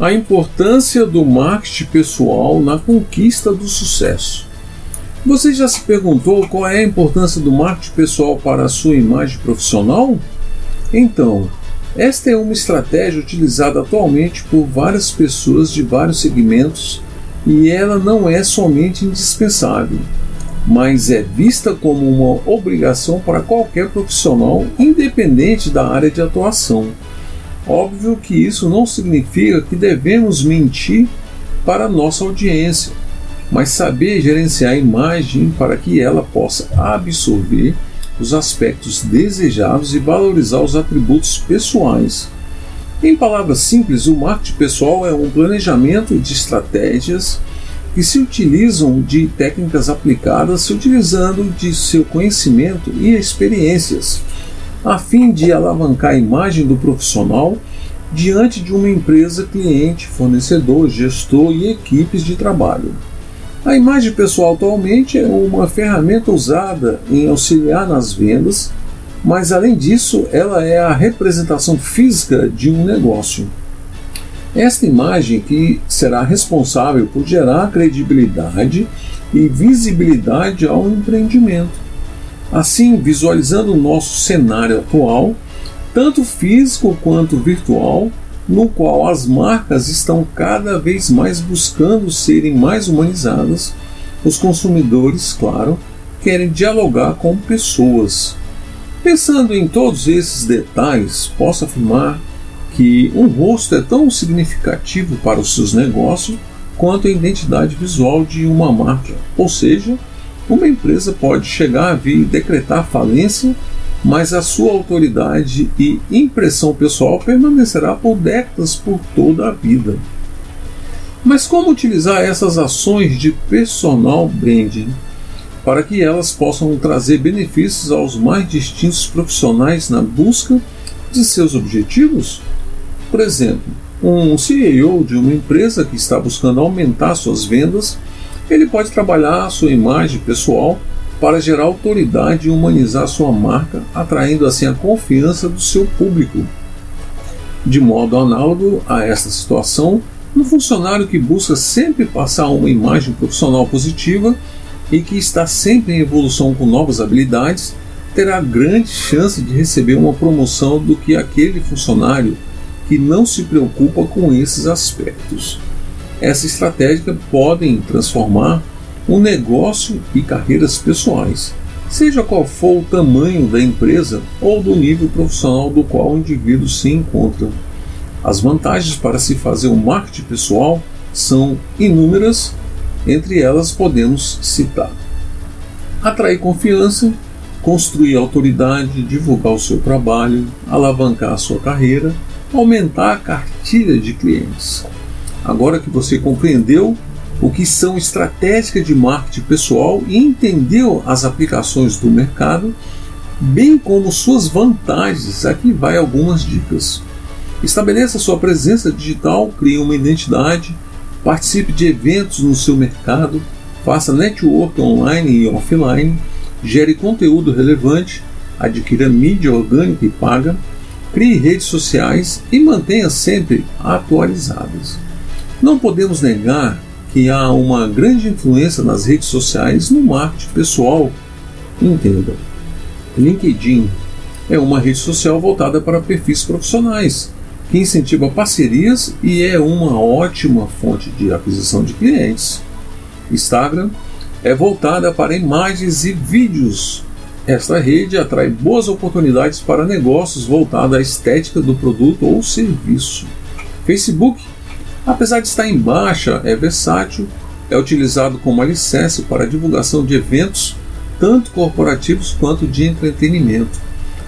A importância do marketing pessoal na conquista do sucesso. Você já se perguntou qual é a importância do marketing pessoal para a sua imagem profissional? Então, esta é uma estratégia utilizada atualmente por várias pessoas de vários segmentos e ela não é somente indispensável, mas é vista como uma obrigação para qualquer profissional, independente da área de atuação. Óbvio que isso não significa que devemos mentir para a nossa audiência, mas saber gerenciar a imagem para que ela possa absorver os aspectos desejados e valorizar os atributos pessoais. Em palavras simples, o marketing pessoal é um planejamento de estratégias que se utilizam de técnicas aplicadas, se utilizando de seu conhecimento e experiências a fim de alavancar a imagem do profissional diante de uma empresa, cliente, fornecedor, gestor e equipes de trabalho. A imagem pessoal atualmente é uma ferramenta usada em auxiliar nas vendas, mas além disso, ela é a representação física de um negócio. Esta imagem que será responsável por gerar credibilidade e visibilidade ao empreendimento. Assim, visualizando o nosso cenário atual, tanto físico quanto virtual, no qual as marcas estão cada vez mais buscando serem mais humanizadas, os consumidores, claro, querem dialogar com pessoas. Pensando em todos esses detalhes, posso afirmar que um rosto é tão significativo para os seus negócios quanto a identidade visual de uma marca, ou seja, uma empresa pode chegar a vir decretar falência, mas a sua autoridade e impressão pessoal permanecerá por décadas por toda a vida. Mas como utilizar essas ações de personal branding para que elas possam trazer benefícios aos mais distintos profissionais na busca de seus objetivos? Por exemplo, um CEO de uma empresa que está buscando aumentar suas vendas ele pode trabalhar a sua imagem pessoal para gerar autoridade e humanizar sua marca, atraindo assim a confiança do seu público. De modo análogo a esta situação, um funcionário que busca sempre passar uma imagem profissional positiva e que está sempre em evolução com novas habilidades terá grande chance de receber uma promoção do que aquele funcionário que não se preocupa com esses aspectos essa estratégia podem transformar um negócio e carreiras pessoais, seja qual for o tamanho da empresa ou do nível profissional do qual o indivíduo se encontra. As vantagens para se fazer um marketing pessoal são inúmeras, entre elas podemos citar: atrair confiança, construir autoridade, divulgar o seu trabalho, alavancar a sua carreira, aumentar a cartilha de clientes. Agora que você compreendeu o que são estratégias de marketing pessoal e entendeu as aplicações do mercado, bem como suas vantagens, aqui vai algumas dicas. Estabeleça sua presença digital, crie uma identidade, participe de eventos no seu mercado, faça network online e offline, gere conteúdo relevante, adquira mídia orgânica e paga, crie redes sociais e mantenha sempre atualizadas. Não podemos negar que há uma grande influência nas redes sociais no marketing pessoal. Entenda. LinkedIn é uma rede social voltada para perfis profissionais, que incentiva parcerias e é uma ótima fonte de aquisição de clientes. Instagram é voltada para imagens e vídeos. Esta rede atrai boas oportunidades para negócios voltados à estética do produto ou serviço. Facebook Apesar de estar em baixa, é versátil é utilizado como alicerce para a divulgação de eventos, tanto corporativos quanto de entretenimento.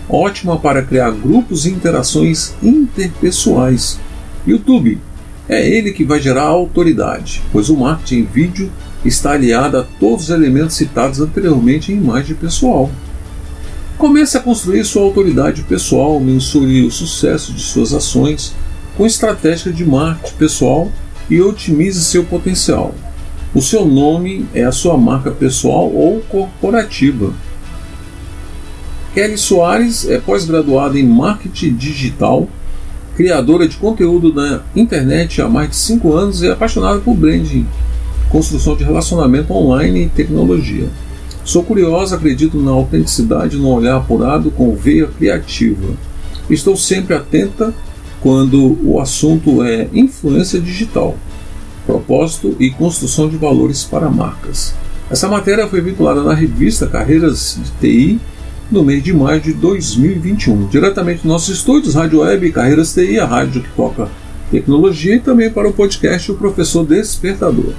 Ótima para criar grupos e interações interpessoais. YouTube é ele que vai gerar autoridade, pois o marketing em vídeo está aliado a todos os elementos citados anteriormente em imagem pessoal. Comece a construir sua autoridade pessoal, mensure o sucesso de suas ações com estratégia de marketing pessoal e otimize seu potencial. O seu nome é a sua marca pessoal ou corporativa. Kelly Soares é pós-graduada em marketing digital, criadora de conteúdo na internet há mais de 5 anos e é apaixonada por branding, construção de relacionamento online e tecnologia. Sou curiosa, acredito na autenticidade, no olhar apurado com veia criativa. Estou sempre atenta quando o assunto é influência digital, propósito e construção de valores para marcas. Essa matéria foi vinculada na revista Carreiras de TI no mês de maio de 2021, diretamente dos nossos estúdios, Rádio Web Carreiras TI, a rádio que toca tecnologia, e também para o podcast O Professor Despertador.